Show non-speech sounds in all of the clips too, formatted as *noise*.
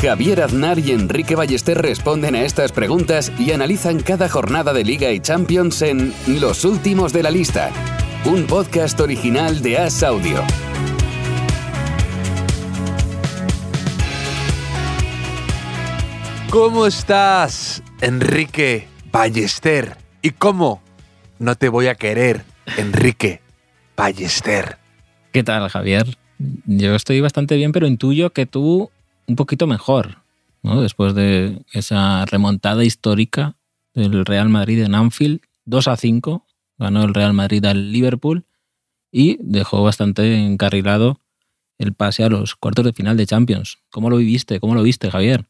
Javier Aznar y Enrique Ballester responden a estas preguntas y analizan cada jornada de Liga y Champions en Los Últimos de la Lista, un podcast original de As Audio. ¿Cómo estás, Enrique Ballester? ¿Y cómo no te voy a querer, Enrique Ballester? ¿Qué tal, Javier? Yo estoy bastante bien, pero intuyo que tú un poquito mejor, ¿no? Después de esa remontada histórica del Real Madrid en Anfield, 2 a 5, ganó el Real Madrid al Liverpool y dejó bastante encarrilado el pase a los cuartos de final de Champions. ¿Cómo lo viviste? ¿Cómo lo viste, Javier?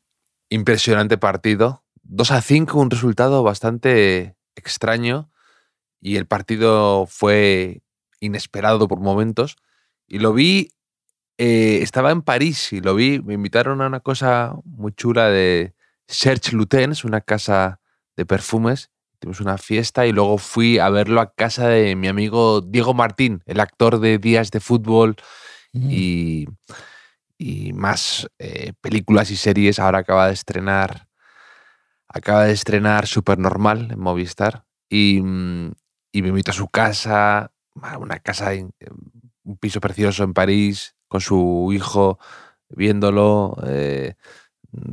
Impresionante partido. 2 a 5, un resultado bastante extraño y el partido fue inesperado por momentos. Y lo vi, eh, estaba en París y lo vi, me invitaron a una cosa muy chula de Serge Lutens, una casa de perfumes. Tuvimos una fiesta y luego fui a verlo a casa de mi amigo Diego Martín, el actor de Días de Fútbol y, y más eh, películas y series. Ahora acaba de estrenar, acaba de estrenar Supernormal en Movistar y, mm, y me invitó a su casa, una casa, un piso precioso en París, con su hijo viéndolo. eh,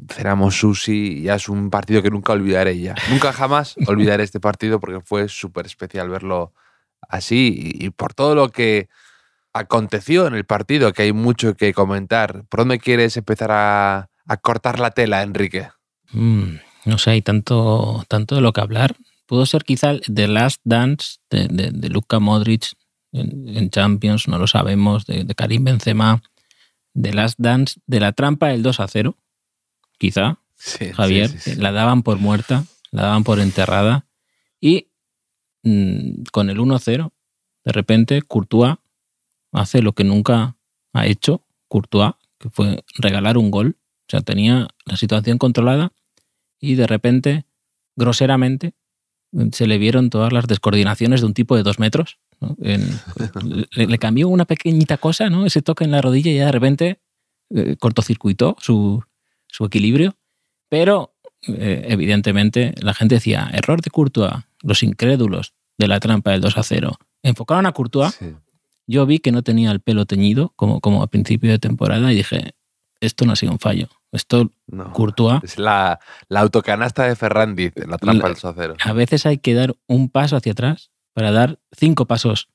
cenamos sushi y ya es un partido que nunca olvidaré ya. Nunca jamás *laughs* olvidaré este partido porque fue súper especial verlo así y, y por todo lo que aconteció en el partido, que hay mucho que comentar. ¿Por dónde quieres empezar a, a cortar la tela, Enrique? Mm, no sé, hay tanto, tanto de lo que hablar. Pudo ser quizá The Last Dance de, de, de Luka Modric en, en Champions, no lo sabemos, de, de Karim Benzema, The Last Dance de la trampa del 2 a 0, quizá, Sí, Javier, sí, sí, sí. la daban por muerta, la daban por enterrada y mm, con el 1-0, de repente Courtois hace lo que nunca ha hecho Courtois, que fue regalar un gol. O sea, tenía la situación controlada y de repente, groseramente, se le vieron todas las descoordinaciones de un tipo de dos metros. ¿No? En- le, le cambió una pequeñita cosa, ¿no? ese toque en la rodilla y ya de repente eh, cortocircuitó su, su equilibrio. Pero, eh, evidentemente, la gente decía, error de Courtois, los incrédulos de la trampa del 2 a 0. Enfocaron a Courtois Sí. yo vi que no tenía el pelo teñido como, como a principio de temporada y dije, esto no ha sido un fallo. Esto, No. Courtois, Es la, la autocanasta de Ferrandiz en la trampa La- del sociero. a veces hay que dar un paso hacia atrás para dar cinco pasos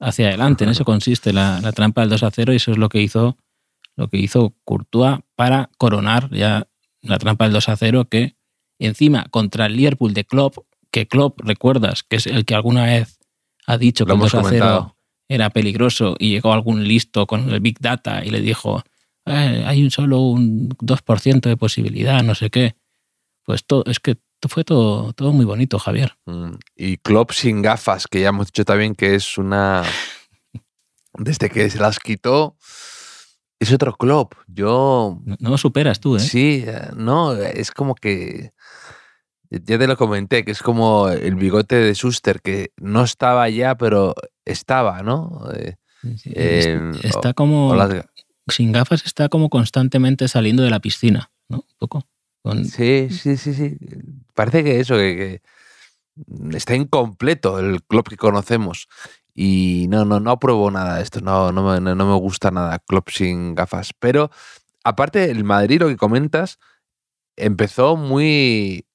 hacia adelante. En eso consiste la, la trampa del 2 a 0 y eso es lo que hizo, lo que hizo Courtois para coronar ya la trampa del 2 a 0 que encima contra el Liverpool de Klopp, que Klopp, recuerdas, que es el que alguna vez ha dicho que el hemos 2 a 0 comentado. era peligroso y llegó algún listo con el Big Data y le dijo, "Eh, hay un solo un 2% de posibilidad, no sé qué. Pues todo, es que fue todo, todo muy bonito, Javier. Mm, Y Klopp sin gafas, que ya hemos dicho también que es una... Desde que se las quitó, es otro Klopp. Yo... No, no lo superas tú, ¿eh? Sí, eh, no, es como que... Ya te lo comenté, que es como el bigote de Schuster, que no estaba ya, pero estaba, ¿no? Eh, Sí, eh, está o- como, o las- sin gafas, está como constantemente saliendo de la piscina, ¿no? Un poco. Con- Sí, sí, sí, sí. Parece que eso, que, que está incompleto el club que conocemos. Y no, no, no apruebo nada de esto. No, no, me, no- me gusta nada club sin gafas. Pero aparte, el Madrid, lo que comentas, empezó muy.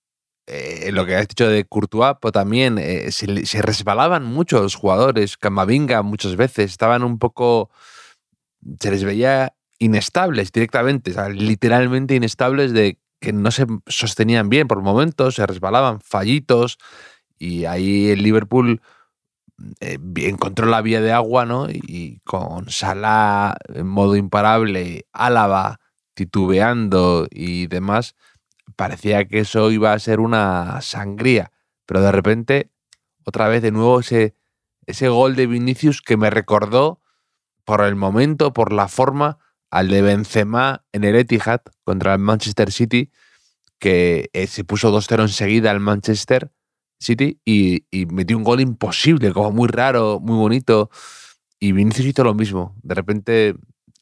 eh, lo que has dicho de Courtois, pero también eh, se, resbalaban mucho los jugadores. Camavinga muchas veces estaban un poco. Se les veía inestables directamente, literalmente inestables de que no se sostenían bien por momentos, se resbalaban, fallitos, y ahí el Liverpool eh, encontró la vía de agua, ¿no? Y con Salah en modo imparable, Álava titubeando y demás, parecía que eso iba a ser una sangría, pero de repente otra vez de nuevo ese, ese gol de Vinicius que me recordó por el momento, por la forma, al de Benzema en el Etihad contra el Manchester City, que eh, se puso 2-0 enseguida al Manchester City y, metió un gol imposible, como muy raro, muy bonito. Y Vinicius hizo lo mismo. De repente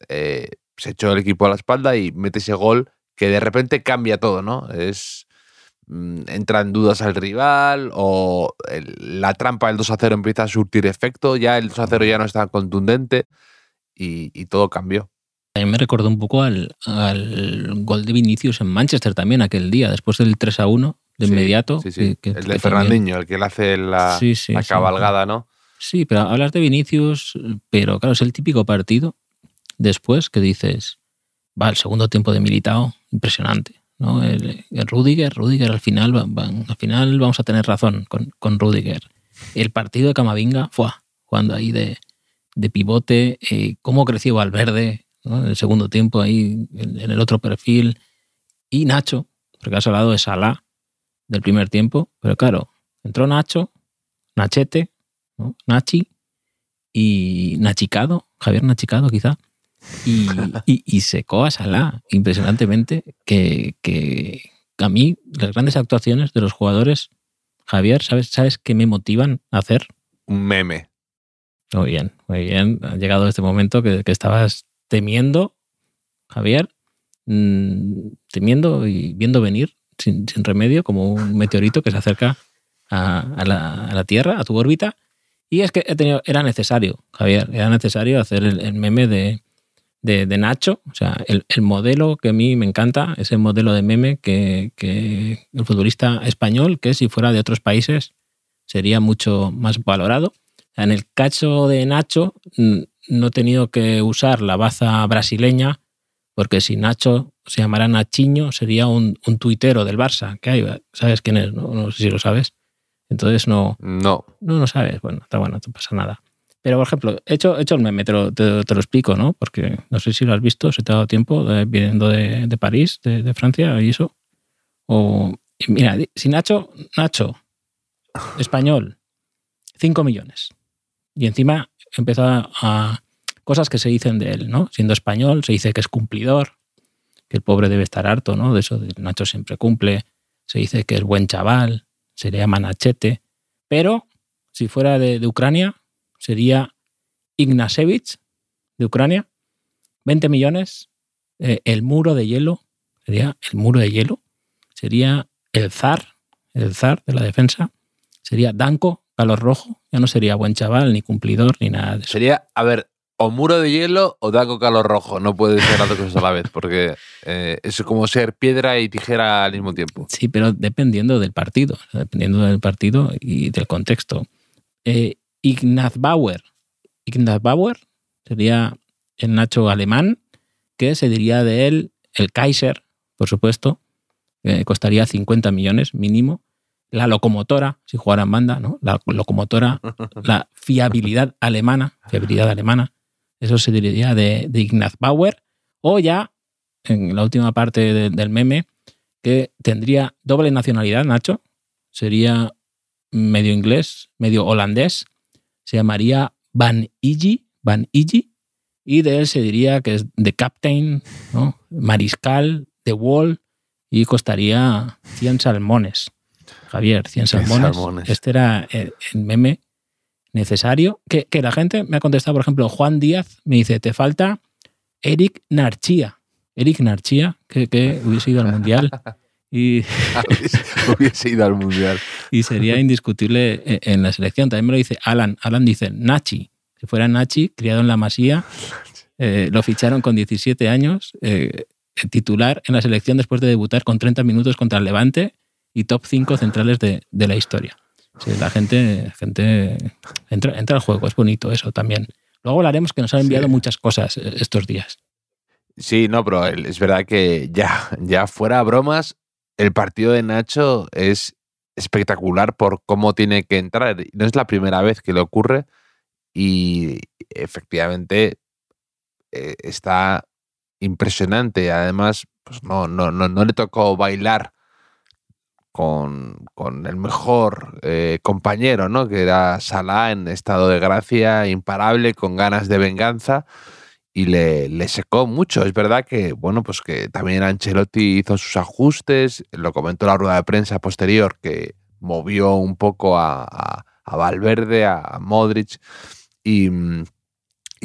eh, se echó el equipo a la espalda y mete ese gol que de repente cambia todo, ¿no? Es mm, entra en dudas al rival o la trampa del 2 a 0 empieza a surtir efecto, ya el 2 a 0 ya no es tan contundente y todo cambió. A mí me recordó un poco al, al, gol de Vinicius en Manchester también aquel día, después del 3 a 1 de Sí, inmediato. sí, sí. que- que- el de que Fernandinho, también- el que le hace la, cabalgada, ¿no? Sí, pero hablas de Vinicius, pero claro, es el típico partido después que dices, va, el segundo tiempo de Militao, impresionante. ¿no? El, el Rudiger, Rudiger al final, al final vamos a tener razón con, con Rudiger. El partido de Camavinga, fue cuando ahí de, de pivote, eh, cómo creció Valverde ¿no? en el segundo tiempo ahí en, el otro perfil. Y Nacho, porque has hablado de Salah del primer tiempo, pero claro, entró Nacho, Nachete, ¿no? Nachi y Nachicado, Javier Nachicado quizá, y, *laughs* y, y secó a Salah impresionantemente, que, que a mí las grandes actuaciones de los jugadores, Javier, ¿sabes, ¿sabes qué me motivan a hacer? Un meme. Muy bien, muy bien. Ha llegado este momento que, que estabas temiendo, Javier, mm, temiendo y viendo venir sin, sin remedio, como un meteorito que se acerca a, la, a la Tierra, a tu órbita. Y es que he tenido, era necesario, Javier, era necesario hacer el, el meme de, de, Nacho. O sea, el, el modelo que a mí me encanta, ese modelo de meme que, que el futbolista español, que si fuera de otros países sería mucho más valorado. En el caso de Nacho, mm, no he tenido que usar la baza brasileña, porque si Nacho se llamara Nachiño, sería un, un tuitero del Barça. que hay? ¿Sabes quién es? No, no sé si lo sabes. Entonces no, No. no lo sabes. Bueno, está bueno, no pasa nada. Pero, por ejemplo, he hecho, he hecho el meme, te lo, te, te lo explico, ¿no? Porque no sé si lo has visto, se te ha dado tiempo eh, viniendo de, de París, de, de Francia y eso. O, mira, si Nacho, Nacho, español, 5 millones. Y encima empezó a, cosas que se dicen de él, ¿no? Siendo español, se dice que es cumplidor, que el pobre debe estar harto, ¿no? De eso, de Nacho siempre cumple. Se dice que es buen chaval, se le llama Nachete. Pero si fuera de, Ucrania, sería Ignashevich, de Ucrania, 20 millones. Eh, el muro de hielo, sería el muro de hielo. Sería el zar, el zar de la defensa. Sería Danko, calor rojo. Ya no sería buen chaval, ni cumplidor, ni nada de eso. Sería, a ver, o muro de hielo o Daco calor rojo. No puede ser las dos cosas a la vez, porque eh, es como ser piedra y tijera al mismo tiempo. Sí, pero dependiendo del partido, dependiendo del partido y del contexto. Eh, Ignaz Bauer. Ignaz Bauer sería el Nacho alemán, que se diría de él el Kaiser, por supuesto, costaría 50 millones mínimo. La locomotora, si jugara en banda, ¿no? La locomotora, *laughs* la fiabilidad alemana, fiabilidad alemana, eso se diría de, de Ignaz Bauer. O ya, en la última parte de- del meme, que tendría doble nacionalidad, Nacho. Sería medio inglés, medio holandés. Se llamaría Van Igi, Van. Y de él se diría que es de captain, ¿no? mariscal, de wall, y costaría 100 salmones. Javier, 100 salmones. salmones. Este era el, el meme necesario. Que, que la gente me ha contestado, por ejemplo, Juan Díaz me dice, te falta Eric Narchía. Eric Narchía, que, que hubiese ido al Mundial y, *laughs* Hubiese ido al mundial. y sería indiscutible e- en la selección. También me lo dice Alan. Alan dice Nachi. Si fuera Nachi, criado en la Masía, eh, lo ficharon con 17 años, eh, titular en la selección después de debutar con 30 minutos contra el Levante y top 5 centrales de, de la historia. Sí, la gente, gente entra, entra al juego, es bonito eso también. Luego hablaremos que nos han enviado Sí. muchas cosas eh, estos días. Sí, no, pero es verdad que ya, ya fuera bromas, el partido de Nacho es espectacular por cómo tiene que entrar. No es la primera vez que le ocurre y efectivamente eh, está impresionante. Además, pues no, no, no, no le tocó bailar con, con el mejor eh, compañero, ¿no? Que era Salah en estado de gracia, imparable, con ganas de venganza y le, le, secó mucho. Es verdad que, bueno, pues que también Ancelotti hizo sus ajustes, lo comentó la rueda de prensa posterior, que movió un poco a, a, Valverde, a Modric y,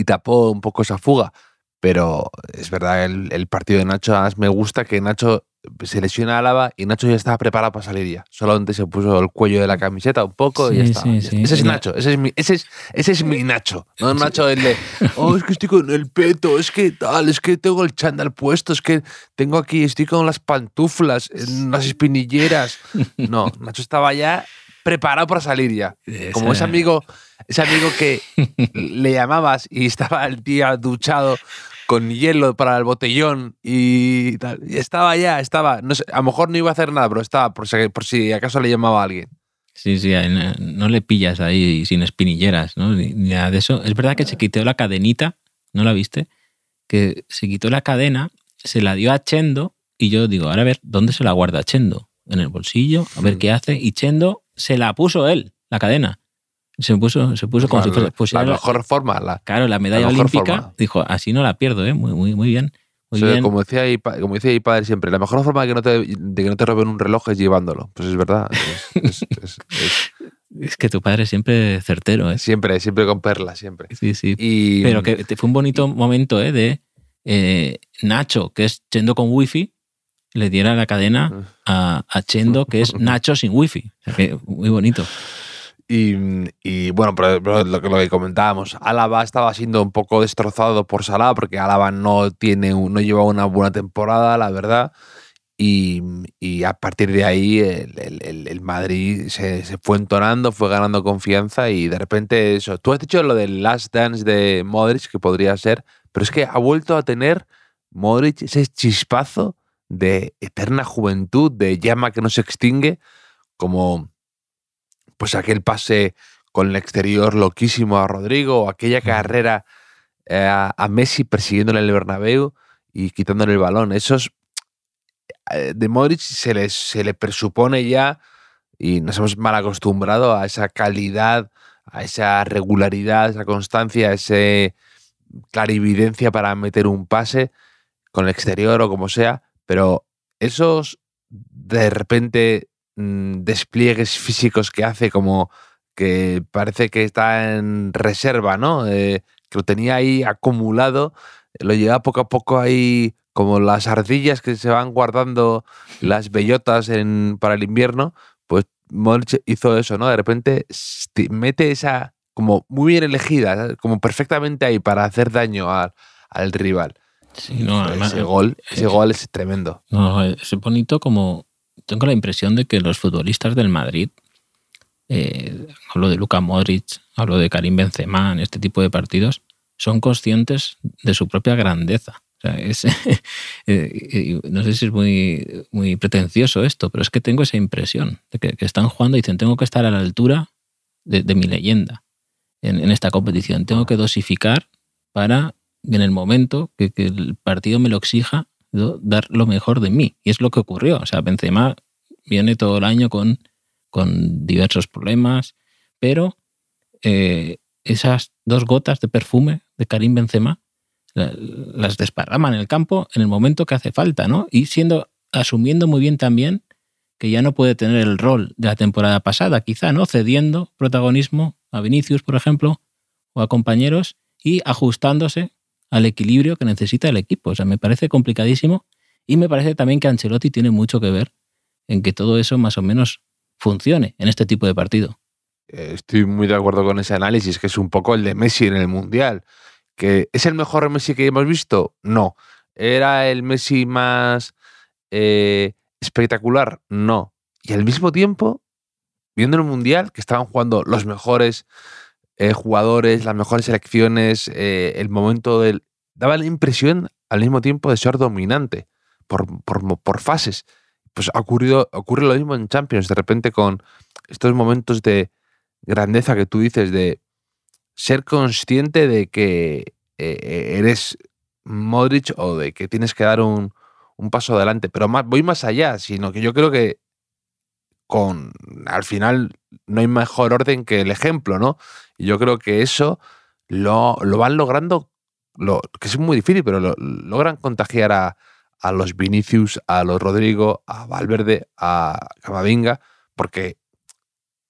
tapó un poco esa fuga. Pero es verdad, el, el partido de Nacho, me gusta que Nacho se lesiona Álava y Nacho ya estaba preparado para salir ya. Solamente se puso el cuello de la camiseta un poco y ya está. Sí, sí. Ese es Nacho, ese es mi, ese es, ese es mi Nacho. No Nacho el de, oh, es que estoy con el peto, es que tal, es que tengo el chándal puesto, es que tengo aquí, estoy con las pantuflas, en las espinilleras. No, Nacho estaba ya preparado para salir ya. Como ese amigo, ese amigo que le llamabas y estaba el día duchado con hielo para el botellón y tal. Y estaba ya, estaba. No sé, a lo mejor no iba a hacer nada, pero estaba por si, por si acaso le llamaba a alguien. Sí, sí, no, no le pillas ahí sin espinilleras, ¿no? Ni, ni, nada de eso. Es verdad que se quitó la cadenita, ¿no la viste? Que se quitó la cadena, se la dio a Chendo y yo digo, ahora a ver, ¿dónde se la guarda Chendo? En el bolsillo, a ver qué hace. Y Chendo se la puso él, la cadena. Se puso, se puso como la, si. La mejor forma. La, claro, la medalla la olímpica. Forma. Dijo, así no la pierdo, ¿eh? Muy, muy, muy bien. Muy o sea, bien. Como decía, mi, como decía mi padre siempre, la mejor forma de que no te, de que no te roben un reloj es llevándolo. Pues es verdad. Es, es, es, es *laughs* que tu padre siempre certero, ¿eh? Siempre, siempre con perlas, siempre. Sí, sí. Y, Pero que fue un bonito momento, ¿eh? De eh, Nacho, que es Chendo con wifi, le diera la cadena a, a Chendo, que es *laughs* Nacho sin wifi. O sea que muy bonito. Y, y, bueno, pero, pero lo, lo, que, comentábamos, Álava estaba siendo un poco destrozado por Salah porque Álava no, tiene, no lleva una buena temporada, la verdad. Y, y a partir de ahí el, el, el Madrid se, se, fue entonando, fue ganando confianza y de repente eso. Tú has dicho lo del last dance de Modric, que podría ser, pero es que ha vuelto a tener Modric ese chispazo de eterna juventud, de llama que no se extingue, como pues aquel pase con el exterior loquísimo a Rodrigo, aquella carrera eh, a Messi persiguiéndole en el Bernabéu y quitándole el balón. Esos eh, de Modric se le, se le presupone ya y nos hemos mal acostumbrado a esa calidad, a esa regularidad, a esa constancia, a esa clarividencia para meter un pase con el exterior o como sea, pero esos de repente mmm, despliegues físicos que hace como que parece que está en reserva, ¿no? Eh, que lo tenía ahí acumulado, lo lleva poco a poco ahí como las ardillas que se van guardando las bellotas en, para el invierno, pues Modric hizo eso, ¿no? De repente mete esa como muy bien elegida, como perfectamente ahí para hacer daño al, al rival. Sí, no, además, ese gol, ese eh, gol es tremendo. No, es bonito como tengo la impresión de que los futbolistas del Madrid, eh, hablo de Luka Modric, hablo de Karim Benzema en este tipo de partidos, son conscientes de su propia grandeza. O sea, es, *laughs* eh, no sé si es muy, muy pretencioso esto, pero es que tengo esa impresión de que, están jugando y dicen, tengo que estar a la altura de, mi leyenda en, esta competición. Tengo que dosificar para, en el momento que el partido me lo exija, dar lo mejor de mí. Y es lo que ocurrió. O sea, Benzema viene todo el año con, con diversos problemas, pero eh, esas dos gotas de perfume de Karim Benzema las desparraman en el campo en el momento que hace falta, ¿no? Y siendo, asumiendo muy bien también que ya no puede tener el rol de la temporada pasada, quizá, ¿no? Cediendo protagonismo a Vinicius, por ejemplo, o a compañeros y ajustándose al equilibrio que necesita el equipo. O sea, me parece complicadísimo y me parece también que Ancelotti tiene mucho que ver en que todo eso más o menos funcione en este tipo de partido. Estoy muy de acuerdo con ese análisis, que es un poco el de Messi en el Mundial. ¿Que ¿Es el mejor Messi que hemos visto? No. ¿Era el Messi más eh, espectacular? No. Y al mismo tiempo, viendo el Mundial, que estaban jugando los mejores eh, jugadores, las mejores selecciones, eh, el momento del... Daba la impresión al mismo tiempo de ser dominante por, por, por fases. Pues ha ocurrido, ocurre lo mismo en Champions, de repente con estos momentos de grandeza que tú dices, de ser consciente de que eh, eres Modric o de que tienes que dar un, un paso adelante. Pero voy más allá, sino que yo creo que con, al final, no hay mejor orden que el ejemplo, ¿no? Y yo creo que eso lo, lo van logrando, lo, que es muy difícil, pero lo, logran contagiar a, a los Vinicius, a los Rodrigo, a Valverde, a Camavinga, porque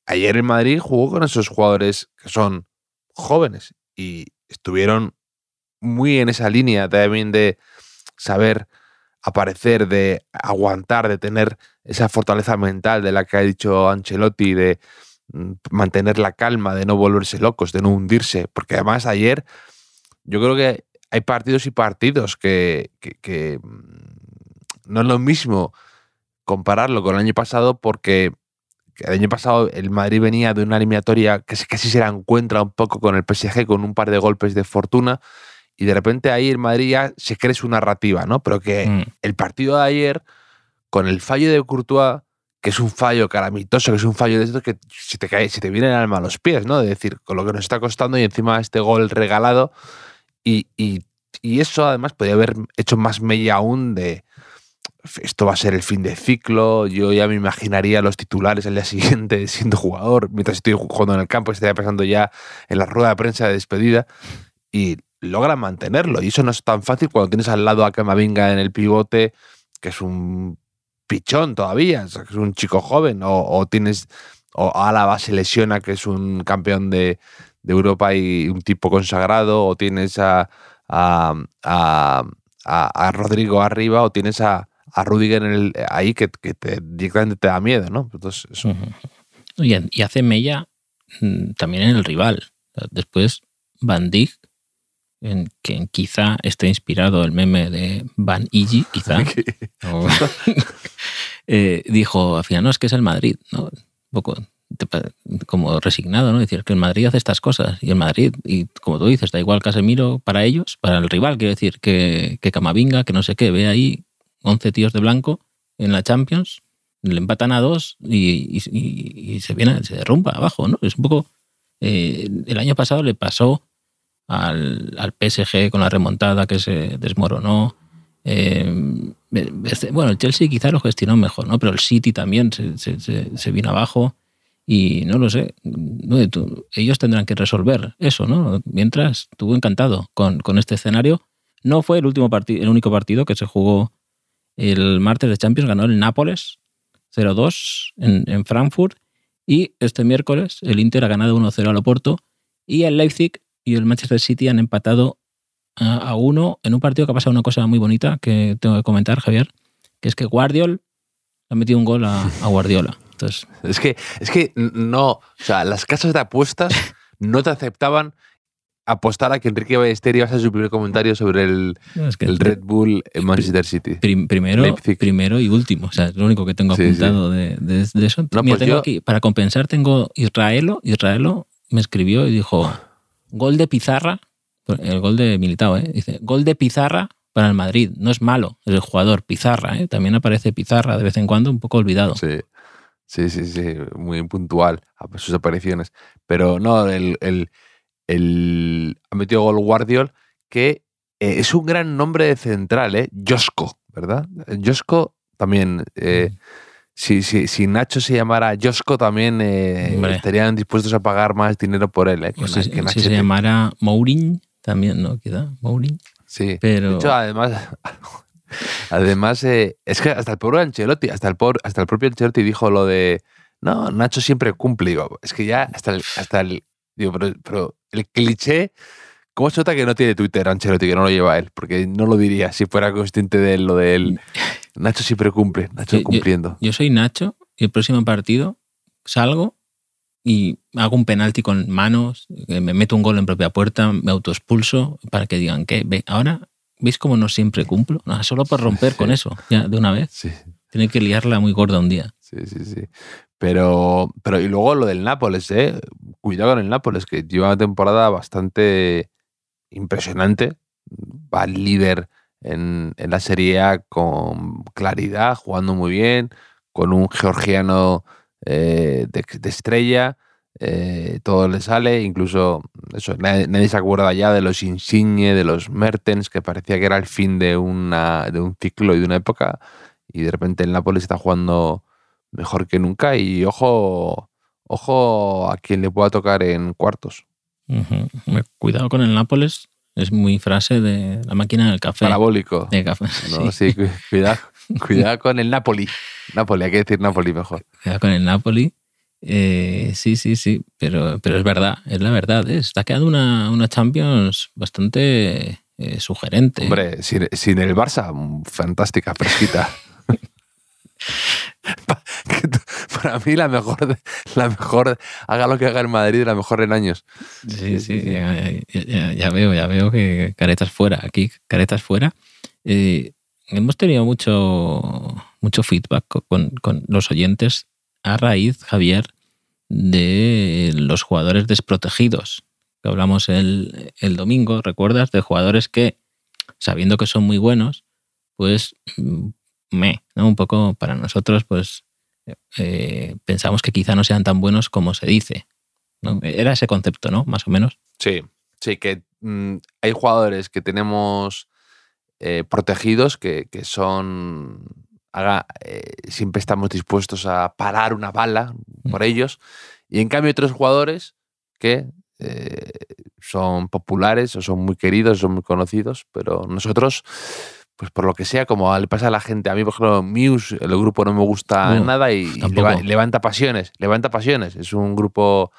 ayer en Madrid jugó con esos jugadores que son jóvenes y estuvieron muy en esa línea también de saber aparecer, de aguantar, de tener esa fortaleza mental de la que ha dicho Ancelotti, de mm, mantener la calma, de no volverse locos, de no hundirse, porque además ayer yo creo que hay partidos y partidos que, mm, no es lo mismo compararlo con el año pasado porque el año pasado el Madrid venía de una eliminatoria que casi se la encuentra un poco con el PSG con un par de golpes de fortuna y de repente ahí el Madrid ya se cree su narrativa, ¿no? Pero que mm. el partido de ayer, con el fallo de Courtois, que es un fallo calamitoso, que es un fallo de esto que si te cae, si te viene el alma a los pies, ¿no? De decir, con lo que nos está costando y encima este gol regalado. Y, y, y eso además podría haber hecho más mella aún de esto va a ser el fin de ciclo, yo ya me imaginaría los titulares el día siguiente *laughs* siendo jugador, mientras estoy jugando en el campo, estaría pensando ya en la rueda de prensa de despedida. Y logran mantenerlo. Y eso no es tan fácil cuando tienes al lado a Camavinga en el pivote, que es un pichón todavía, es un chico joven, o, tienes, o Álava se lesiona, que es un campeón de, Europa y un tipo consagrado, o tienes a, a, a, Rodrigo arriba, o tienes a, Rudiger en el, ahí que, que te, directamente te da miedo, ¿no? Entonces, eso. y, hace mella mm, también en el rival. Después, Van Dijk en que quizá esté inspirado el meme de Van Igi, quizá, *laughs* *laughs* eh, dijo, al final, no, es que es el Madrid, ¿no? Un poco como resignado, ¿no? Decir que el Madrid hace estas cosas y el Madrid, y como tú dices, da igual Casemiro para ellos, para el rival, quiero decir, que, que Camavinga, que no sé qué, ve ahí 11 tíos de blanco en la Champions, le empatan a dos y, se viene, se derrumba abajo, ¿no? Es un poco... Eh, el año pasado le pasó al, al PSG con la remontada que se desmoronó. Eh, este, bueno, el Chelsea quizá lo gestionó mejor, ¿no? Pero el City también se, se, se vino abajo y no lo sé. ellos tendrán que resolver eso, ¿no? Mientras estuvo encantado con, con este escenario. No fue el último el único partido que se jugó el martes de Champions, ganó el Nápoles 0-2 en, en, Frankfurt. Y este miércoles el Inter ha ganado 1-0 al Oporto. Y el Leipzig y el Manchester City han empatado a, uno en un partido que ha pasado una cosa muy bonita que tengo que comentar, Javier, que es que Guardiol ha metido un gol a, Guardiola. Entonces, *laughs* es que, es que no, o sea, las casas de apuestas no te aceptaban apostar a que Enrique Ballester iba a hacer su primer comentario sobre el, el Red Bull en Manchester City. primero, primero y último. O sea, es lo único que tengo apuntado De, de, eso. Pues tengo aquí, para compensar, tengo Israelo. Israelo me escribió y dijo: Gol de Pizarra, el gol de Militao, ¿eh? dice, gol de Pizarra para el Madrid. No es malo, es el jugador Pizarra, ¿eh? también aparece Pizarra de vez en cuando, un poco olvidado. Sí, sí, sí, sí muy puntual sus apariciones. Pero no, el, el, ha metido gol Guardiol, que eh, es un gran nombre de central, ¿eh? Josko, ¿verdad? Josko también... Eh, mm si, si, si, Nacho se llamara Josko también eh, estarían dispuestos a pagar más dinero por él. Eh, si, se llamara Mourin, también, ¿no? Queda Mourin. Sí. Pero... De hecho, además, *laughs* además eh, es que hasta el pobre Ancelotti, hasta el, hasta el propio Ancelotti dijo lo de, no, Nacho siempre cumple. Digo, es que ya hasta el, hasta el digo, pero, pero el cliché ¿Cómo se nota que no tiene Twitter Ancelotti, que no lo lleva él? Porque no lo diría si fuera consciente de lo de él. *laughs* Nacho siempre cumple, Nacho cumpliendo. Yo, soy Nacho y el próximo partido salgo y hago un penalti con manos, me meto un gol en propia puerta, me autoexpulso para que digan que, ve, ahora, ¿veis cómo no siempre cumplo? No, solo por romper con eso, ya de una vez. Sí. Tiene que liarla muy gorda un día. Sí, sí, sí. Pero, pero y luego lo del Nápoles, ¿eh? Cuidado con el Nápoles, que lleva una temporada bastante impresionante. Va líder en, la Serie A con claridad, jugando muy bien, con un georgiano eh, de, estrella. Eh, todo le sale, incluso nadie, se acuerda ya de los Insigne, de los Mertens, que parecía que era el fin de, una, un ciclo y de una época, y de repente el Nápoles está jugando mejor que nunca y ojo, ojo a quien le pueda tocar en cuartos. Cuidado con el Nápoles, es muy frase de la máquina del café. Parabólico. De café, No, sí. sí, cu- cuidado, cuidado con el Napoli. Napoli, hay que decir Napoli mejor. Cuidado con el Napoli. Eh, sí, sí, sí, pero, pero es verdad, es la verdad. ¿eh? Está quedando una, una Champions bastante eh, sugerente. Hombre, sin, sin el Barça, fantástica, fresquita. *laughs* Para mí la mejor, la mejor, haga lo que haga en Madrid, la mejor en años. Sí, sí, ya, ya- ya- veo, ya veo que caretas fuera, aquí caretas fuera. Eh, hemos tenido mucho, mucho feedback co- con, con los oyentes a raíz, Javier, de los jugadores desprotegidos. Que hablamos el, el domingo, ¿recuerdas? De jugadores que, sabiendo que son muy buenos, pues mm, me, ¿no? Un poco para nosotros, pues eh, pensamos que quizá no sean tan buenos como se dice. ¿no? Era ese concepto, ¿no? Más o menos. Sí, sí, que mm, hay jugadores que tenemos eh, protegidos que, que son. haga- eh, siempre estamos dispuestos a parar una bala por ellos. Y en cambio, hay otros jugadores que eh, son populares o son muy queridos, son muy conocidos, pero nosotros. Pues por lo que sea, como le pasa a la gente. A mí, por ejemplo, Muse, el grupo no me gusta No, nada y, y tampoco. leva- levanta pasiones. Levanta pasiones. Es un grupo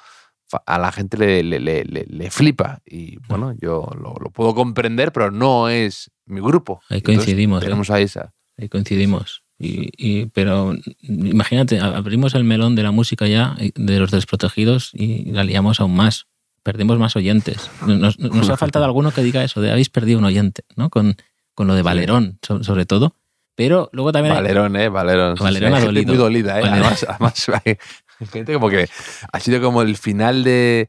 a la gente le, le- le- le- le flipa. Y bueno, yo lo, lo puedo comprender, pero no es mi grupo. Ahí Entonces, coincidimos, ¿eh? Tenemos a esa. Ahí coincidimos. Y, y- pero imagínate, abrimos el melón de la música ya, eh, de los desprotegidos, y la liamos aún más. Perdemos más oyentes. Nos, nos ha faltado alguno que diga eso, de habéis perdido un oyente, ¿no? Con, con lo de Valerón, so- sobre todo. Pero luego también... hay- Valerón, ¿eh? Valerón. Valerón sí, ha dolido. muy dolida, ¿eh? Valerón. Además, además *laughs* hay gente como que ha sido como el final de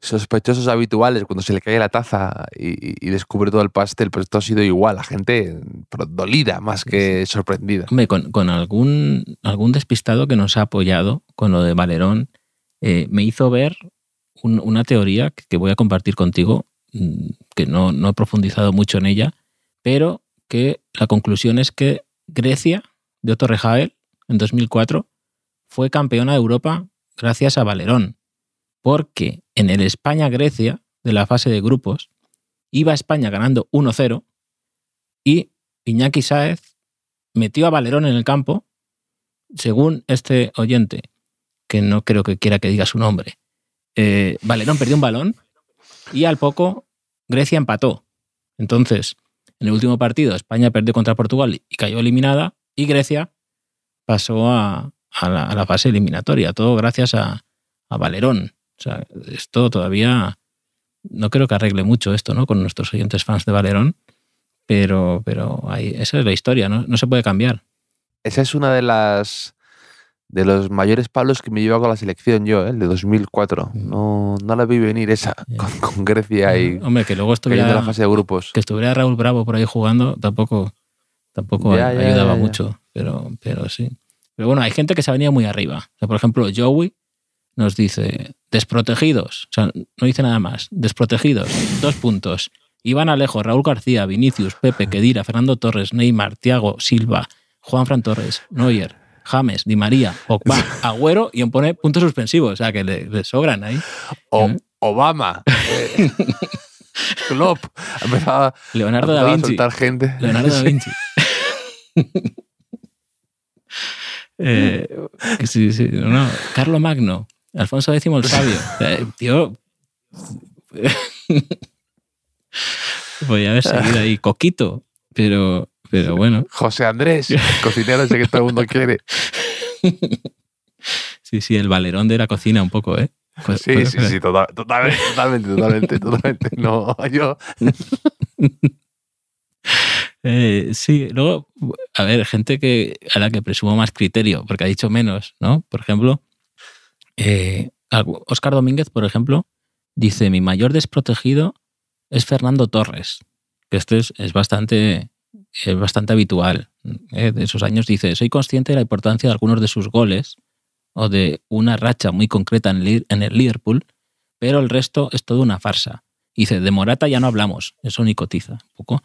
sospechosos habituales cuando se le cae la taza y, y descubre todo el pastel, pues esto ha sido igual, la gente pero dolida más que sorprendida. Hombre, con, con algún, algún despistado que nos ha apoyado con lo de Valerón, eh, me hizo ver un- una teoría que, que voy a compartir contigo, mm, que no, no he profundizado mucho en ella, pero que la conclusión es que Grecia, de Otto Rejael, en 2004, fue campeona de Europa gracias a Valerón, porque en el España-Grecia de la fase de grupos iba España ganando 1-0 y Iñaki Sáez metió a Valerón en el campo, según este oyente, que no creo que quiera que diga su nombre. eh, Valerón perdió un balón y al poco Grecia empató. Entonces, en el último partido, España perdió contra Portugal y cayó eliminada, y Grecia pasó a, la, fase eliminatoria. Todo gracias a, a Valerón. O sea, esto todavía no creo que arregle mucho esto, ¿no? Con nuestros oyentes fans de Valerón. Pero, pero ahí, esa es la historia, ¿no? No se puede cambiar. Esa es una de las de los mayores palos que me lleva con la selección yo, ¿eh? el de 2004. No, no la vi venir esa *laughs* con, con Grecia y Hombre, que luego estuviera, la fase de grupos. que estuviera Raúl Bravo por ahí jugando, tampoco, tampoco Ya, ay- ya, ayudaba ya, mucho. Pero, pero sí. Pero bueno, hay gente que se venía muy arriba. O sea, por ejemplo, Joey nos dice, desprotegidos. O sea, no dice nada más. Desprotegidos. Dos puntos. Iván Alejo, Raúl García, Vinicius, Pepe, Kedira, Fernando Torres, Neymar, Tiago, Silva, Juan Fran Torres, Neuer, James, Di María, Pogba, *laughs* Agüero y pone puntos suspensivos. O sea, que le, le sobran ahí. O- ¿Eh? Obama. eh, *laughs* Klopp. Ha empezado a- Leonardo ha da a Vinci. gente. Leonardo da Vinci. *laughs* Eh, que sí, sí, no, no. Carlo Magno, Alfonso X el Sabio. Eh, tío. Podría haber seguido ahí. Coquito. Pero, pero bueno. José Andrés, el cocinero ese que todo el mundo quiere. *laughs* Sí, sí, el valerón de la cocina un poco, ¿eh? Pues- Sí, pues- sí, sí, total- totalmente, totalmente, totalmente, totalmente. No, yo. *laughs* Eh, sí, luego, a ver, gente que a la que presumo más criterio, porque ha dicho menos, ¿no? Por ejemplo, eh, Oscar Domínguez, por ejemplo, dice: Mi mayor desprotegido es Fernando Torres, que esto es, es bastante, es bastante habitual. ¿eh? De esos años dice: Soy consciente de la importancia de algunos de sus goles o de una racha muy concreta en el, en el Liverpool, pero el resto es todo una farsa. Dice: De Morata ya no hablamos, eso ni cotiza, un poco.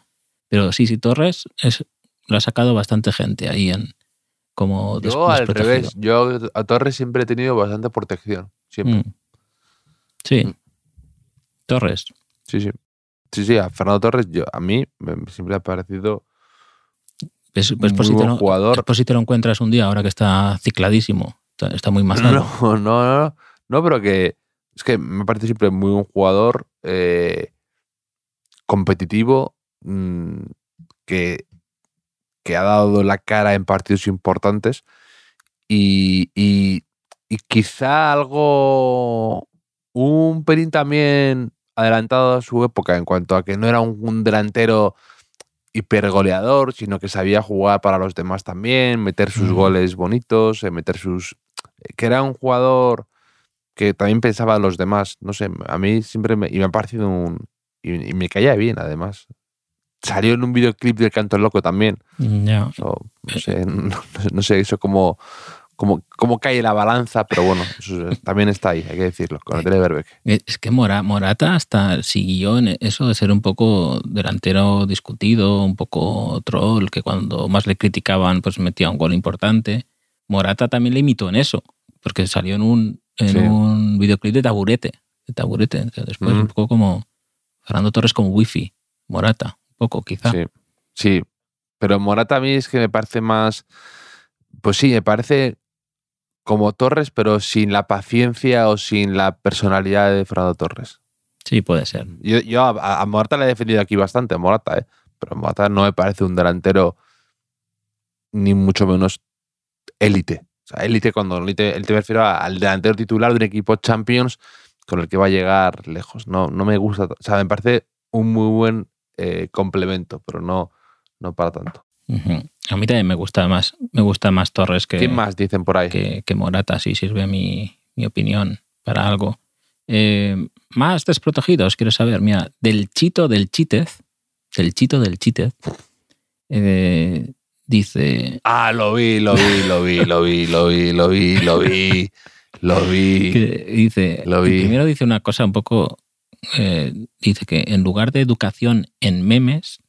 Pero sí, sí, Torres es, lo ha sacado bastante gente ahí en, como Yo al revés, yo a Torres siempre he tenido bastante protección. Siempre. Mm. Sí. Mm. Torres. Sí, sí. Sí, sí, a Fernando Torres, yo, a mí siempre ha parecido Es, si te buen lo, jugador. es por si te lo encuentras un día ahora que está cicladísimo. Está, está muy mazado. *laughs* No, no, no, no, pero que es que me parece siempre muy un jugador eh, competitivo mm, que, que ha dado la cara en partidos importantes y, y- y quizá algo un pelín también adelantado a su época en cuanto a que no era un, un delantero hipergoleador, sino que sabía jugar para los demás también, meter sus Ujú. goles bonitos, eh, meter sus... que era un jugador que también pensaba en los demás. No sé, a mí siempre me, y me ha parecido un... Y, y me caía bien, además. Salió en un videoclip del Canto Loco también. Ya. So, no, sé, *laughs* no, no sé eso cómo, cómo, cómo cae la balanza, pero bueno, eso también está ahí, hay que decirlo, con el Televerbeck. Eh, Es que Mora- Morata hasta siguió en eso de ser un poco delantero discutido, un poco troll, que cuando más le criticaban pues metía un gol importante. Morata también le imitó en eso, porque salió en un, en Sí. un videoclip de taburete. De taburete, que después un poco como Fernando Torres como wifi. Morata, un poco quizá. Sí, sí. Pero Morata a mí es que me parece más. Pues sí, me parece como Torres, pero sin la paciencia o sin la personalidad de Fernando Torres. Sí, puede ser. Yo, yo a, a Morata le he defendido aquí bastante, a Morata, ¿eh? pero Morata no me parece un delantero ni mucho menos élite. O sea, élite cuando élite, me refiero al delantero titular de un equipo Champions con el que va a llegar lejos. No, no me gusta. O sea, me parece un muy buen eh, complemento, pero no, no para tanto. A mí también me gusta más, me gusta más Torres que, ¿Quién más dicen por ahí? que, que Morata, si sirve mi, mi opinión para algo. Eh, más desprotegidos, quiero saber, mira, del Chito del Chítez, del Chito del Chítez, eh, dice Ah, lo vi, lo vi, lo vi, lo vi, lo vi, lo vi, lo vi, lo vi. *laughs* que dice, Lo vi. primero dice una cosa un poco, eh, dice que en lugar de educación en memes,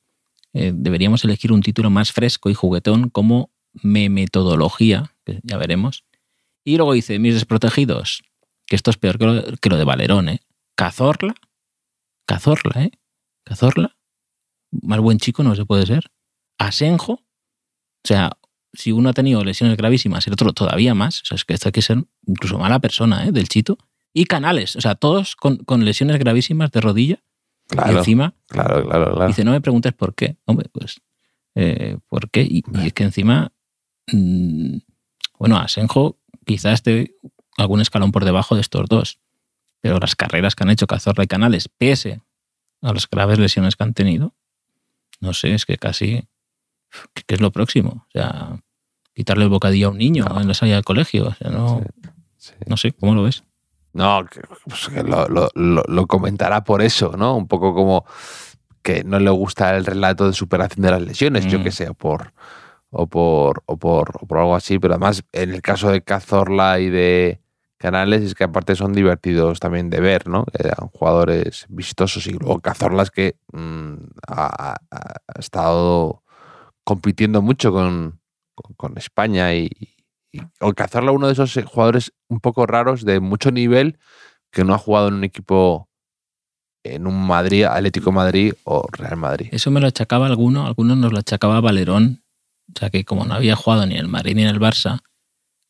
eh, deberíamos elegir un título más fresco y juguetón como memetodología, que ya veremos. Y luego dice, mis desprotegidos, que esto es peor que lo, que lo de Valerón, ¿eh? Cazorla, Cazorla, ¿eh? Cazorla, más buen chico no se puede ser. Asenjo, o sea, si uno ha tenido lesiones gravísimas, el otro todavía más, o sea, es que esto hay que ser incluso mala persona, ¿eh? Del chito. Y Canales, o sea, todos con, con lesiones gravísimas de rodilla. Y Claro, encima claro, claro, claro. Dice, no me preguntes por qué. Hombre, pues, eh, ¿por qué? Y, y es que encima, mm, bueno, Asenjo quizás esté algún escalón por debajo de estos dos. Pero las carreras que han hecho Cazorla y Canales, pese a las graves lesiones que han tenido, no sé, es que casi, ¿qué, es lo próximo? O sea, quitarle el bocadillo a un niño en la salida del colegio. O sea, no, Sí. no sé, ¿cómo lo ves? No, que, pues que lo, lo- lo- lo comentará por eso, ¿no? Un poco como que no le gusta el relato de superación de las lesiones, yo Mm. que sé, o por, o por, o por, o por algo así, pero además en el caso de Cazorla y de Canales es que aparte son divertidos también de ver, ¿no? Que Eran jugadores vistosos y luego Cazorla es que mm, ha, ha- ha estado compitiendo mucho con, con, con España y, y o Cazorla uno de esos eh, jugadores un poco raros de mucho nivel que no ha jugado en un equipo en un Madrid, Atlético Madrid o Real Madrid. Eso me lo achacaba alguno, algunos nos lo achacaba Valerón, o sea que como no había jugado ni en el Madrid ni en el Barça,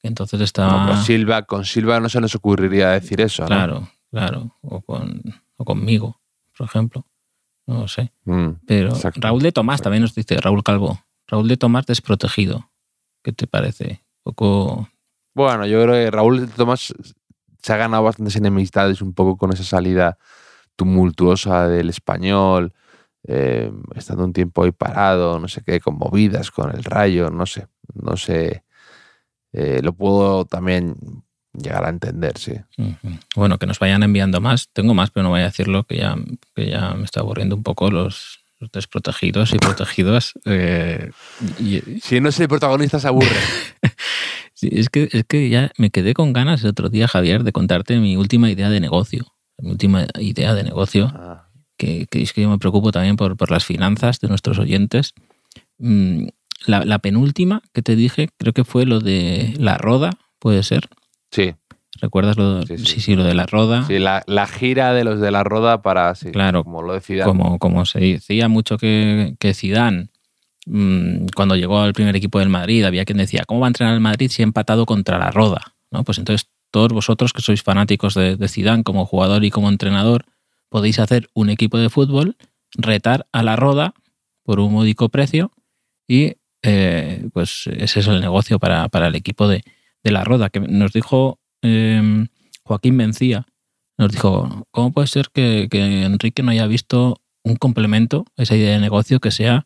entonces estaba... Pero Silva, con Silva no se nos ocurriría decir eso, ¿no? Claro, claro. O, con, o conmigo, por ejemplo. No lo sé. Mm, Pero Exacto. Raúl de Tomás también nos dice, Raúl Calvo. Raúl de Tomás desprotegido. ¿Qué te parece? Poco. Bueno, yo creo que Raúl Tomás se ha ganado bastantes enemistades un poco con esa salida tumultuosa del español, eh, estando un tiempo ahí parado, no sé qué, con movidas, con el rayo, no sé, no sé. Eh, lo puedo también llegar a entender, sí. Bueno, que nos vayan enviando más. Tengo más, pero no voy a decirlo, que ya, que ya me está aburriendo un poco los, los desprotegidos y protegidos. Eh, y- Si no es el protagonista, se aburre. *laughs* sí, es, que, es que ya me quedé con ganas el otro día, Javier, de contarte mi última idea de negocio. Mi última idea de negocio. Ah, que, que es que yo me preocupo también por, por las finanzas de nuestros oyentes. Mm, la, la penúltima que te dije, creo que fue lo de la roda, puede ser. Sí, ¿Recuerdas lo, Sí, sí, sí. sí, lo de la roda? sí la, la gira de los de la roda para, Claro, como lo de Zidane. como, como se decía mucho que, que Zidane, mm, cuando llegó al primer equipo del Madrid, había quien decía, ¿cómo va a entrenar el Madrid si ha empatado contra la Roda? ¿No? Pues entonces todos vosotros que sois fanáticos de, de Zidane como jugador y como entrenador, podéis hacer un equipo de fútbol, retar a la Roda por un módico precio y eh, pues ese es el negocio para, para el equipo de, de la Roda, que nos dijo eh, Joaquín Mencía, nos dijo, ¿cómo puede ser que, que Enrique no haya visto un complemento a esa idea de negocio que sea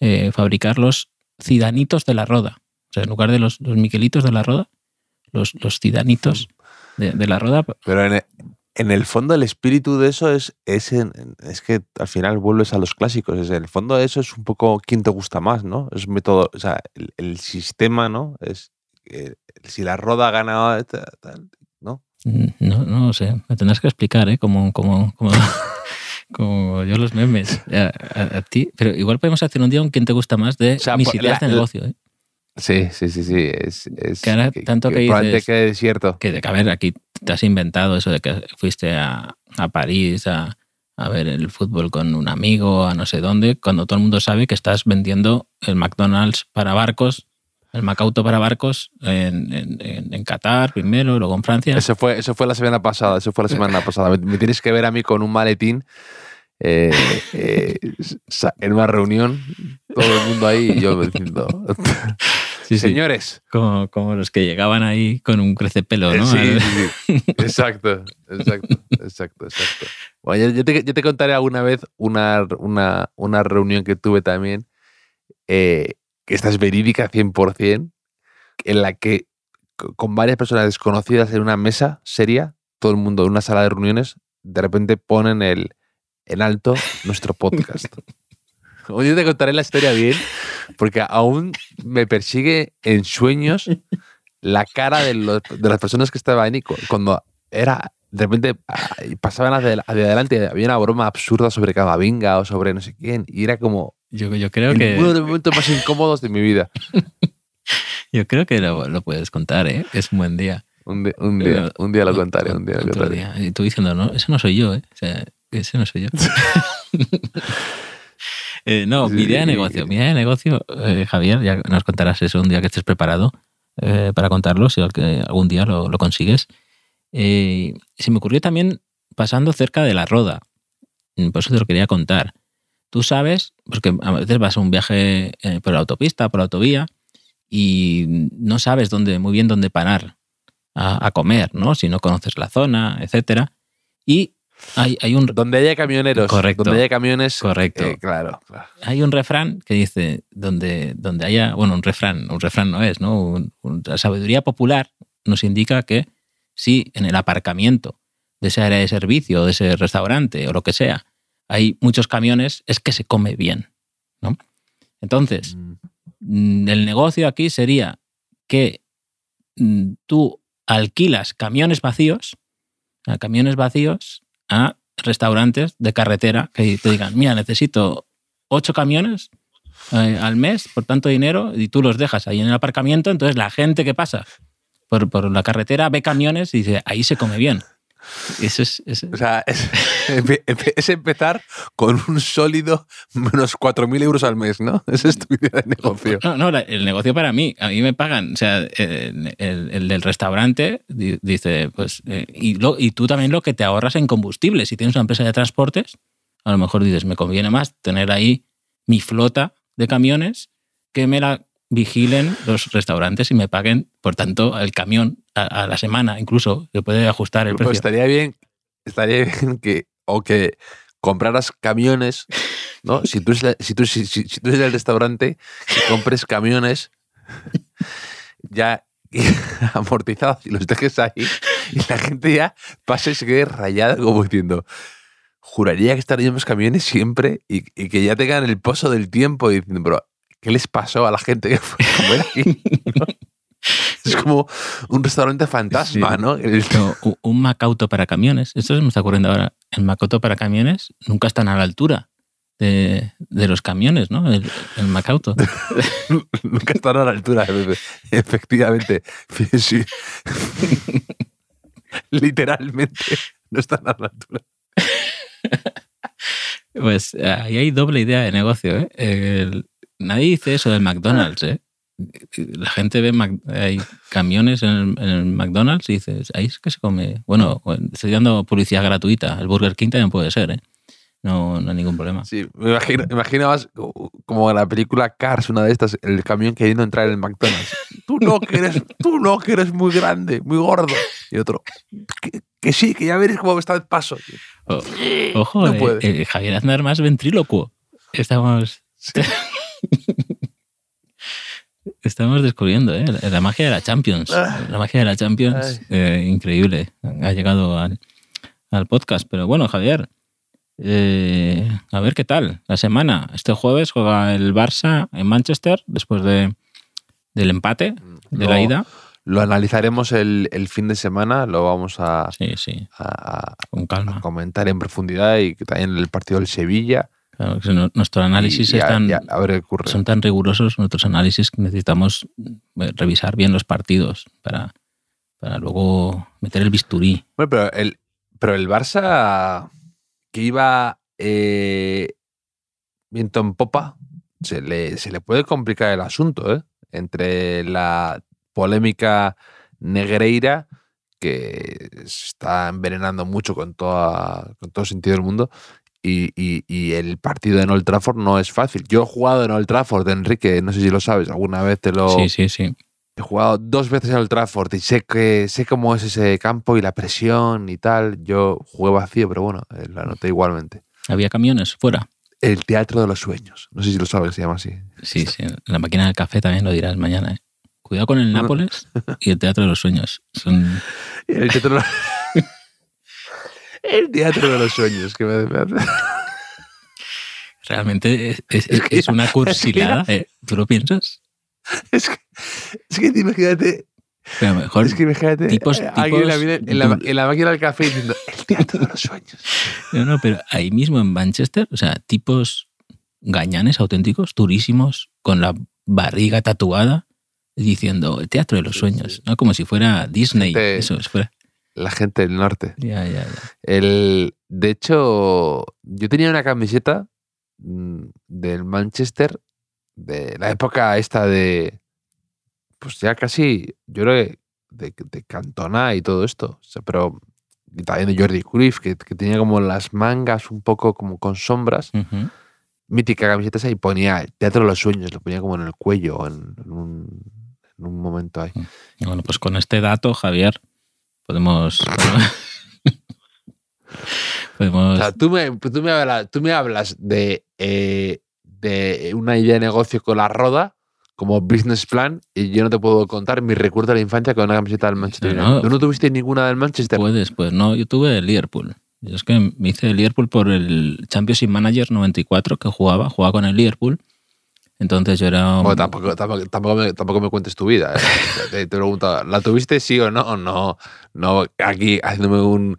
eh, fabricar los cidanitos de la roda? O sea, en lugar de los, los miquelitos de la roda, los, los cidanitos de, de la roda. Pero en el, en el fondo el espíritu de eso es, es, en- es que al final vuelves a los clásicos. Es, en el fondo eso es un poco quién te gusta más, ¿no? Es método, o sea, el, el sistema, ¿no? Es eh, si la roda ha ganado, tal, ¿no? Mm, No, no lo sé, me tendrás que explicar, ¿eh? Como, como, como, *laughs* como yo los memes a, a- a ti. Pero igual podemos hacer un día un quién te gusta más de O sea, mis por- ideas la- de negocio, ¿eh? Sí, sí, sí, sí. Es, es Que ahora tanto que dices- desierto. que, de- que, a ver, aquí te has inventado eso de que fuiste a, a París a, a ver el fútbol con un amigo, a no sé dónde, cuando todo el mundo sabe que estás vendiendo el McDonald's para barcos, el Macauto para barcos en, en, en- Qatar primero, luego en Francia. Eso fue, eso fue la semana pasada, eso fue la semana *laughs* pasada. Me, me tienes que ver a mí con un maletín eh, eh, en una reunión, todo el mundo ahí y yo diciendo, *laughs* Sí, sí, señores. Como, como los que llegaban ahí con un crecepelo, Eh, ¿no? sí, Al- sí, sí. *laughs* Exacto, exacto, exacto, exacto. Bueno, yo, yo te, yo te contaré alguna vez una, una, una reunión que tuve también, eh, esta es verídica 100%, en la que co- con varias personas desconocidas en una mesa seria, todo el mundo en una sala de reuniones, de repente ponen el, en alto nuestro podcast. *laughs* Hoy te contaré la historia bien, porque aún me persigue en sueños la cara de, las personas que estaban ahí cu- cuando era de repente ah, pasaban hacia, hacia adelante había una broma absurda sobre Camavinga o sobre no sé quién y era como Yo, yo creo que, uno de los momentos más incómodos de mi vida *laughs* yo creo que lo, lo puedes contar, ¿eh? Es un buen día. un, un día un día lo contaré un día lo contaré día. Y tú diciendo, no, ese no soy yo, ¿eh? O sea, ese no soy yo. *laughs* *laughs* Eh, no, mi idea de negocio. Mi idea de negocio, eh, Javier, ya nos contarás eso un día que estés preparado eh, para contarlo, si algún día lo, lo consigues. Eh, se me ocurrió también pasando cerca de la roda. Mm, Por eso te lo quería contar. Tú sabes, porque a veces vas a un viaje eh, por la autopista, por la autovía, y no sabes dónde, muy bien dónde parar a, a comer, ¿no? Si no conoces la zona, etcétera. Y hay, hay un, donde haya camioneros Correcto. donde haya camiones Correcto. eh, claro, claro. hay un refrán que dice, donde, donde haya, bueno, un refrán, un refrán no es, ¿no? Un- un- la sabiduría popular nos indica que si en el aparcamiento de esa área de servicio, de ese restaurante o lo que sea, hay muchos camiones, es que se come bien, ¿no? Entonces, Mm. mm, el negocio aquí sería que mm, tú alquilas camiones vacíos, a camiones vacíos a restaurantes de carretera que te digan, mira, necesito ocho camiones eh, al mes por tanto dinero y tú los dejas ahí en el aparcamiento, entonces la gente que pasa por, por la carretera ve camiones y dice, ahí se come bien. Eso es, es- o sea es, es empezar con un sólido menos 4.000 euros al mes ¿no? esa es tu idea de negocio. No, no, la- el negocio para mí, a mí me pagan, o sea, el, el- el del restaurante di- dice, pues, eh, y, lo- y tú también lo que te ahorras en combustible, si tienes una empresa de transportes, a lo mejor dices, me conviene más tener ahí mi flota de camiones que me la vigilen los restaurantes y me paguen, por tanto, el camión a, a la semana, incluso se puede ajustar el Pues precio. estaría bien, estaría *laughs* bien que, o que compraras camiones, ¿no? Si tú, es la- si tú, si, si- si tú eres del restaurante, que compres camiones *laughs* ya *laughs* amortizados y los dejes ahí y la gente ya pase y se quede rayada como diciendo, juraría que estarían los camiones siempre y, y que ya tengan el pozo del tiempo y diciendo, pero ¿qué les pasó a la gente que fue a comer aquí? ¿No? *laughs* Es como un restaurante fantasma, Sí. ¿no? Un Macauto para camiones, esto se me está ocurriendo ahora, el Macauto para camiones nunca están a la altura de, de los camiones, ¿no? El, el Macauto. *laughs* Nunca están a la altura, efectivamente. Sí. *laughs* Literalmente no están a la altura. Pues ahí hay doble idea de negocio, ¿eh? El- nadie dice eso del McDonald's, ¿eh? La gente ve Mac- hay camiones en el, en el McDonald's y dices, ahí es que se come. Bueno, estoy dando publicidad gratuita. El Burger King también puede ser, ¿eh? No, no hay ningún problema. Sí, me imagino, me imagino más como en la película Cars, una de estas, el camión queriendo entrar en el McDonald's. Tú no, que eres, tú no, que eres muy grande, muy gordo. Y otro, que, que sí, que ya veréis cómo está el paso. O- ojo, No eh, puede. eh, Javier Aznar más ventrílocuo. Estamos. *laughs* Estamos descubriendo ¿eh? la, la magia de la Champions. Ah. La magia de la Champions, eh, increíble. Ha llegado al, al podcast. Pero bueno, Javier, eh, a ver qué tal la semana. Este jueves juega el Barça en Manchester después de, del empate de la ida. Lo analizaremos el, el fin de semana, lo vamos a, Sí, sí, a- con a calma. comentar en profundidad y que también el partido del Sevilla. Claro, que nuestro análisis y, y es a, tan, y a- a ver qué ocurre. son tan rigurosos nuestros análisis que necesitamos eh, revisar bien los partidos para, para luego meter el bisturí. Bueno, pero el, pero el Barça que iba eh, viento en popa, se le, se le puede complicar el asunto, ¿eh? Entre la polémica Negreira, que se está envenenando mucho con, toda, con todo sentido del mundo, y, y- y el partido en Old Trafford no es fácil. Yo he jugado en Old Trafford, Enrique, no sé si lo sabes, alguna vez te lo... Sí, sí, sí. He jugado dos veces en Old Trafford y sé que sé cómo es ese campo y la presión y tal. Yo jugué vacío, pero bueno, eh, lo anoté igualmente. Había camiones fuera. El Teatro de los Sueños. No sé si lo sabes, se llama así. Sí, sí. La máquina del café también lo dirás mañana. ¿eh? Cuidado con el Nápoles y el Teatro de los Sueños. Son, *laughs* El Teatro de los, el teatro de los Sueños. Que me, hace- realmente es, es- Es que- es una *laughs* cursilada. ¿eh? ¿Tú lo piensas? Es que, es que imagínate, Pero mejor es que imagínate tipos- eh, alguien en la, tipos en, la, en la máquina del café diciendo el Teatro de los Sueños. No, no, pero ahí mismo en Manchester, o sea, tipos gañanes auténticos, durísimos, con la barriga tatuada, diciendo el teatro de los sueños. ¿no? Como si fuera Disney. Gente- Eso, si fuera. La gente del norte. Ya, ya, ya. El, de hecho, yo tenía una camiseta mm, del Manchester de la época esta de, pues ya casi, yo creo que de, de Cantona y todo esto. O sea, pero y también de Jordi Cruyff, que, que tenía como las mangas un poco como con sombras. Ujú. Mítica camiseta esa y ponía el Teatro de los Sueños, lo ponía como en el cuello en, en un, en un momento ahí. Y Bueno, pues con este dato, Javier, podemos. podemos- *laughs* podemos- O sea, tú me, tú me, hablas, tú me hablas de, eh, de una idea de negocio con la roda como business plan y yo no te puedo contar mi recuerdo de la infancia con una camiseta del Manchester United. no. ¿Tú no tuviste ninguna del Manchester? puedes, pues no, yo tuve el Liverpool. Yo es que me hice el Liverpool por el Championship Manager 94 que jugaba, jugaba con el Liverpool. Entonces yo era. un- Bueno, tampoco, tampoco, tampoco me, tampoco me cuentes tu vida. ¿eh? *laughs* te, te pregunto, ¿la tuviste sí o no? No, no aquí haciéndome un,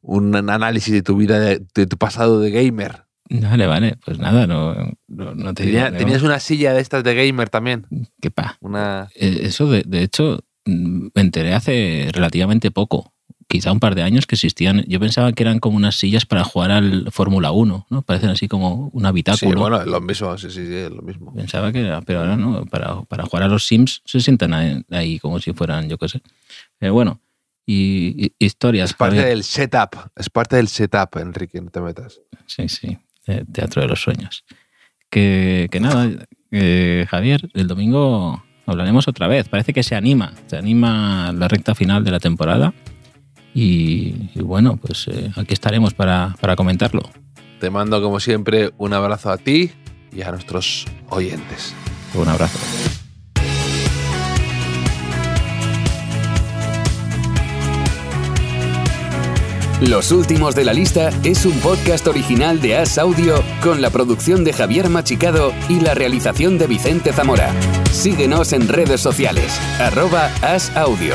un análisis de tu vida, de, de tu pasado de gamer. Vale, vale, pues nada, no, no, no te Tenía- digo, ¿Tenías una silla de estas de gamer también? ¿Qué pa? Una... Eh, Eso, de, de hecho, mm, me enteré hace relativamente poco, quizá un par de años que existían. Yo pensaba que eran como unas sillas para jugar al Fórmula 1, ¿no? Parecen así como un Sí, habitáculo. bueno, es lo mismo, sí, sí, sí, es lo mismo. Pensaba que era, pero ahora no, para, para jugar a los Sims se sientan ahí, como si fueran, yo qué sé. Pero bueno, y, y- historias. Es parte Javier. del setup, es parte del setup, Enrique, no te metas. Sí, sí, Teatro de los Sueños. Que, que nada, eh, Javier, el domingo hablaremos otra vez. Parece que se anima, se anima la recta final de la temporada. Y, y bueno, pues eh, aquí estaremos para, para comentarlo. Te mando, como siempre, un abrazo a ti y a nuestros oyentes. Un abrazo. Los últimos de la lista es un podcast original de As Audio con la producción de Javier Machicado y la realización de Vicente Zamora. Síguenos en redes sociales, arroba As Audio.